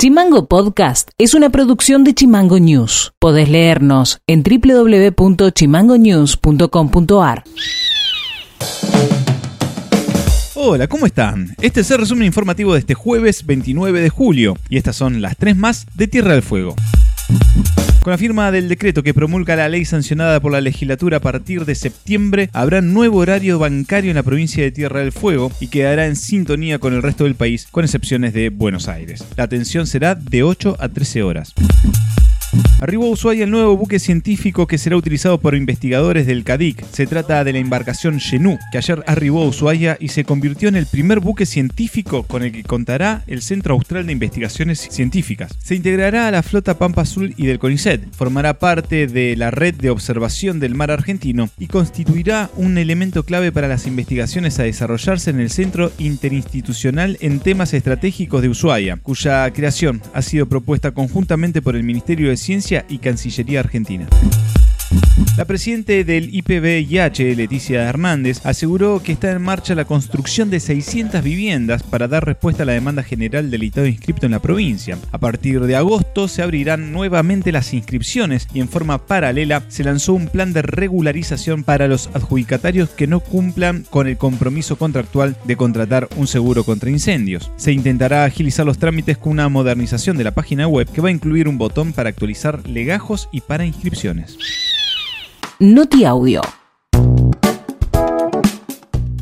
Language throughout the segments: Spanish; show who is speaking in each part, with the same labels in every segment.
Speaker 1: Chimango Podcast es una producción de Chimango News. Podés leernos en www.chimangonews.com.ar.
Speaker 2: Hola, ¿cómo están? Este es el resumen informativo de este jueves 29 de julio y estas son las tres más de Tierra del Fuego. Con la firma del decreto que promulga la ley sancionada por la legislatura a partir de septiembre, habrá nuevo horario bancario en la provincia de Tierra del Fuego y quedará en sintonía con el resto del país, con excepciones de Buenos Aires. La atención será de 8 a 13 horas. Arribó a Ushuaia el nuevo buque científico que será utilizado por investigadores del CADIC. Se trata de la embarcación Genú, que ayer arribó a Ushuaia y se convirtió en el primer buque científico con el que contará el Centro Austral de Investigaciones Científicas. Se integrará a la flota Pampa Azul y del CONICET, formará parte de la red de observación del mar argentino y constituirá un elemento clave para las investigaciones a desarrollarse en el Centro Interinstitucional en Temas Estratégicos de Ushuaia, cuya creación ha sido propuesta conjuntamente por el Ministerio de Ciencia y Cancillería Argentina. La presidente del IPVIH, Leticia Hernández, aseguró que está en marcha la construcción de 600 viviendas para dar respuesta a la demanda general del Estado inscripto en la provincia. A partir de agosto se abrirán nuevamente las inscripciones y en forma paralela se lanzó un plan de regularización para los adjudicatarios que no cumplan con el compromiso contractual de contratar un seguro contra incendios. Se intentará agilizar los trámites con una modernización de la página web que va a incluir un botón para actualizar legajos y para inscripciones.
Speaker 1: Noti Audio.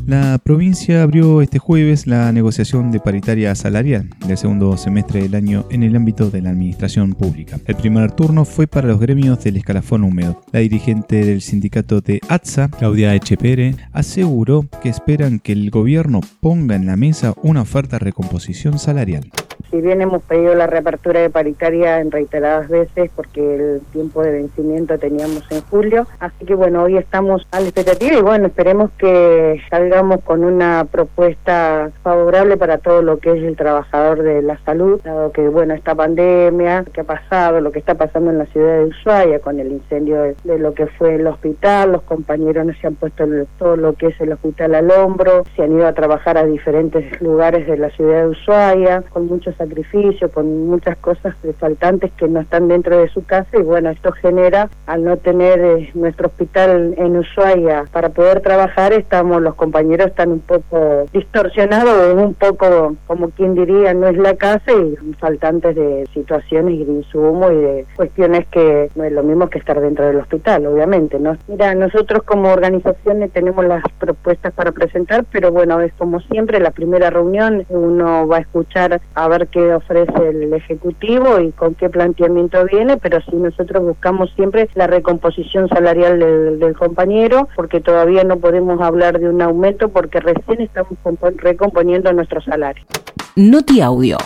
Speaker 2: La provincia abrió este jueves la negociación de paritaria salarial del segundo semestre del año en el ámbito de la administración pública. El primer turno fue para los gremios del escalafón húmedo. La dirigente del sindicato de ATSA, Claudia Echepere, aseguró que esperan que el gobierno ponga en la mesa una oferta de recomposición salarial.
Speaker 3: Si bien hemos pedido la reapertura de paritaria en reiteradas veces porque el tiempo de vencimiento teníamos en julio, así que bueno, hoy estamos a la expectativa y bueno, esperemos que salgamos con una propuesta favorable para todo lo que es el trabajador de la salud, dado que bueno, esta pandemia que ha pasado, lo que está pasando en la ciudad de Ushuaia con el incendio de, lo que fue el hospital, los compañeros no se han puesto todo lo que es el hospital al hombro, se han ido a trabajar a diferentes lugares de la ciudad de Ushuaia con muchos sacrificio, con muchas cosas faltantes que no están dentro de su casa y bueno, esto genera, al no tener eh, nuestro hospital en Ushuaia para poder trabajar, estamos, los compañeros están un poco distorsionados, un poco, como quien diría, no es la casa y faltantes de situaciones y de insumo y de cuestiones que no es lo mismo que estar dentro del hospital, obviamente, ¿no? Mira, nosotros como organizaciones tenemos las propuestas para presentar, pero bueno, es como siempre, la primera reunión uno va a escuchar a ver qué ofrece el Ejecutivo y con qué planteamiento viene, pero sí nosotros buscamos siempre la recomposición salarial del, compañero, porque todavía no podemos hablar de un aumento porque recién estamos recomponiendo nuestro salario.
Speaker 1: Noti Audio.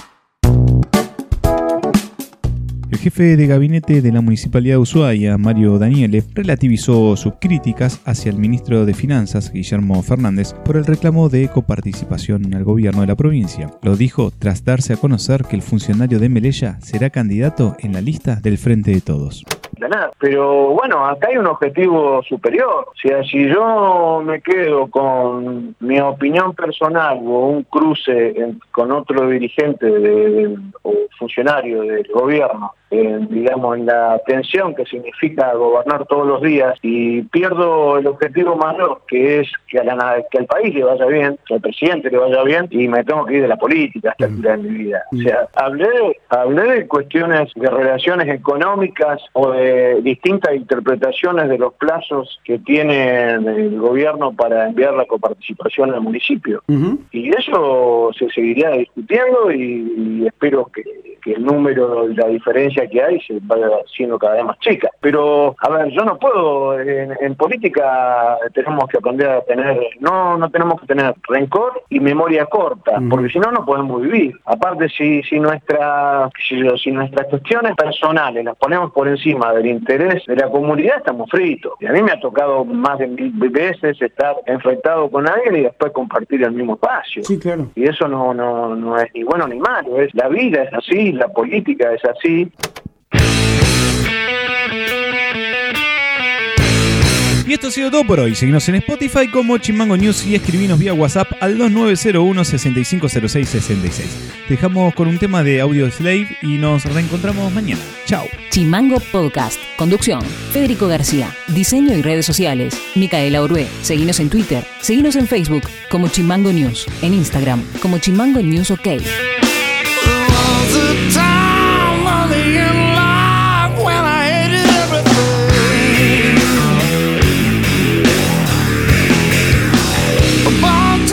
Speaker 2: Jefe de gabinete de la Municipalidad de Ushuaia, Mario Daniele, relativizó sus críticas hacia el ministro de Finanzas, Guillermo Fernández, por el reclamo de coparticipación al gobierno de la provincia. Lo dijo tras darse a conocer que el funcionario de Melella será candidato en la lista del Frente de Todos.
Speaker 4: Pero bueno, acá hay un objetivo superior. Si yo me quedo con mi opinión personal o un cruce con otro dirigente o funcionario del gobierno digamos, en la tensión que significa gobernar todos los días y pierdo el objetivo mayor, que es que, a la, que al país le vaya bien, que al presidente le vaya bien y me tengo que ir de la política hasta el de mi vida. O sea, hablé, hablé de cuestiones de relaciones económicas o de distintas interpretaciones de los plazos que tiene el gobierno para enviar la coparticipación al municipio. Y eso se seguiría discutiendo y espero que que el número, la diferencia que hay se vaya siendo cada vez más chica. Pero, a ver, yo no puedo, en, política tenemos que aprender a tener, no, no tenemos que tener rencor y memoria corta, porque si no, no podemos vivir. Aparte, si, si, nuestra, si, si nuestras cuestiones personales las ponemos por encima del interés de la comunidad, estamos fritos. Y a mí me ha tocado más de mil veces estar enfrentado con alguien y después compartir el mismo espacio.
Speaker 2: Sí, claro.
Speaker 4: Y eso no, no, no es ni bueno ni malo, es la vida es así, la política es así.
Speaker 2: Y esto ha sido todo por hoy. Seguimos en Spotify como Chimango News y escribinos vía WhatsApp al 2901 650666. dejamos con un tema de Audio Slave y nos reencontramos mañana. Chao.
Speaker 1: Chimango Podcast. Conducción. Federico García. Diseño y redes sociales. Micaela Orué. Seguinos en Twitter. Seguinos en Facebook como Chimango News. En Instagram como Chimango News OK.